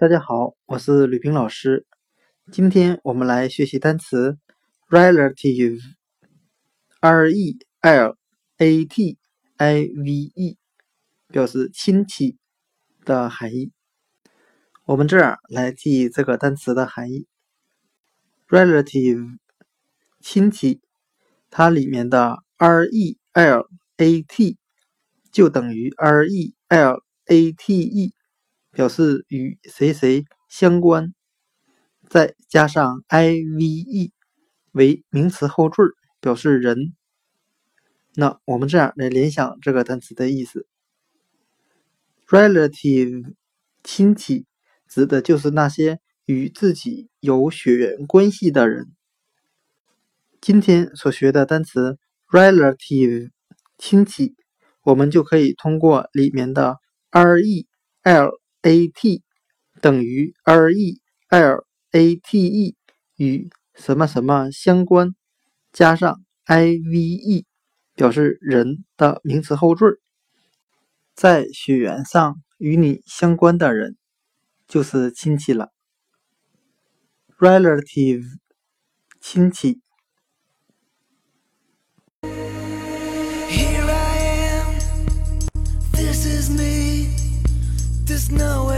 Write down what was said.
大家好，我是吕平老师。今天我们来学习单词 relative，r e l a t i v e，表示亲戚的含义。我们这样来记这个单词的含义：relative，亲戚，它里面的 r e l a t 就等于 r e l a t e。表示与谁谁相关，再加上 i v e 为名词后缀，表示人。那我们这样来联想这个单词的意思：relative 亲戚指的就是那些与自己有血缘关系的人。今天所学的单词 relative 亲戚，我们就可以通过里面的 r e l。A t 等于 r e l a t e 与什么什么相关，加上 i v e 表示人的名词后缀，在血缘上与你相关的人就是亲戚了。relative 亲戚。just know it.